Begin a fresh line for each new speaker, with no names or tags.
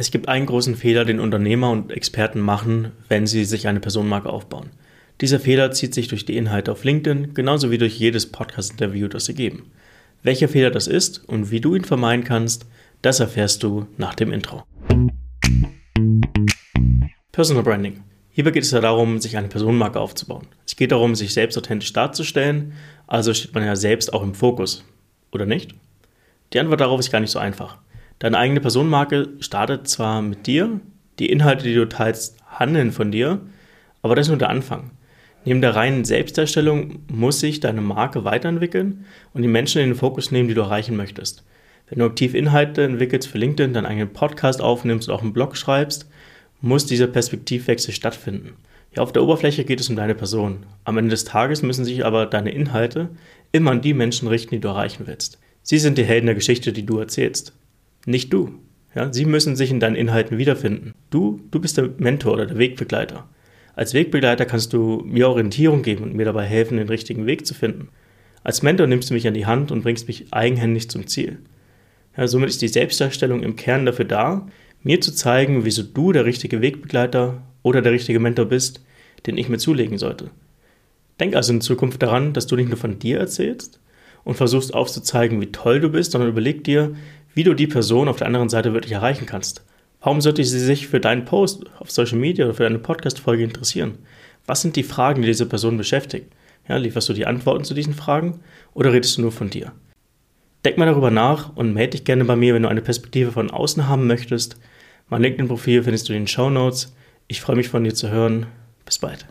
Es gibt einen großen Fehler, den Unternehmer und Experten machen, wenn sie sich eine Personenmarke aufbauen. Dieser Fehler zieht sich durch die Inhalte auf LinkedIn, genauso wie durch jedes Podcast-Interview, das sie geben. Welcher Fehler das ist und wie du ihn vermeiden kannst, das erfährst du nach dem Intro. Personal Branding. Hierbei geht es ja darum, sich eine Personenmarke aufzubauen. Es geht darum, sich selbst authentisch darzustellen, also steht man ja selbst auch im Fokus. Oder nicht? Die Antwort darauf ist gar nicht so einfach. Deine eigene Personenmarke startet zwar mit dir, die Inhalte, die du teilst, handeln von dir, aber das ist nur der Anfang. Neben der reinen Selbstdarstellung muss sich deine Marke weiterentwickeln und die Menschen in den Fokus nehmen, die du erreichen möchtest. Wenn du aktiv Inhalte entwickelst für LinkedIn, deinen eigenen Podcast aufnimmst und auch einen Blog schreibst, muss dieser Perspektivwechsel stattfinden. Ja, auf der Oberfläche geht es um deine Person. Am Ende des Tages müssen sich aber deine Inhalte immer an die Menschen richten, die du erreichen willst. Sie sind die Helden der Geschichte, die du erzählst nicht du. Ja, sie müssen sich in deinen Inhalten wiederfinden. Du, du bist der Mentor oder der Wegbegleiter. Als Wegbegleiter kannst du mir Orientierung geben und mir dabei helfen, den richtigen Weg zu finden. Als Mentor nimmst du mich an die Hand und bringst mich eigenhändig zum Ziel. Ja, somit ist die Selbstdarstellung im Kern dafür da, mir zu zeigen, wieso du der richtige Wegbegleiter oder der richtige Mentor bist, den ich mir zulegen sollte. Denk also in Zukunft daran, dass du nicht nur von dir erzählst und versuchst aufzuzeigen, wie toll du bist, sondern überleg dir, wie du die Person auf der anderen Seite wirklich erreichen kannst. Warum sollte sie sich für deinen Post auf Social Media oder für deine Podcast-Folge interessieren? Was sind die Fragen, die diese Person beschäftigt? Ja, lieferst du die Antworten zu diesen Fragen oder redest du nur von dir? Denk mal darüber nach und melde dich gerne bei mir, wenn du eine Perspektive von außen haben möchtest. Mein LinkedIn-Profil findest du in den Show Notes. Ich freue mich von dir zu hören. Bis bald.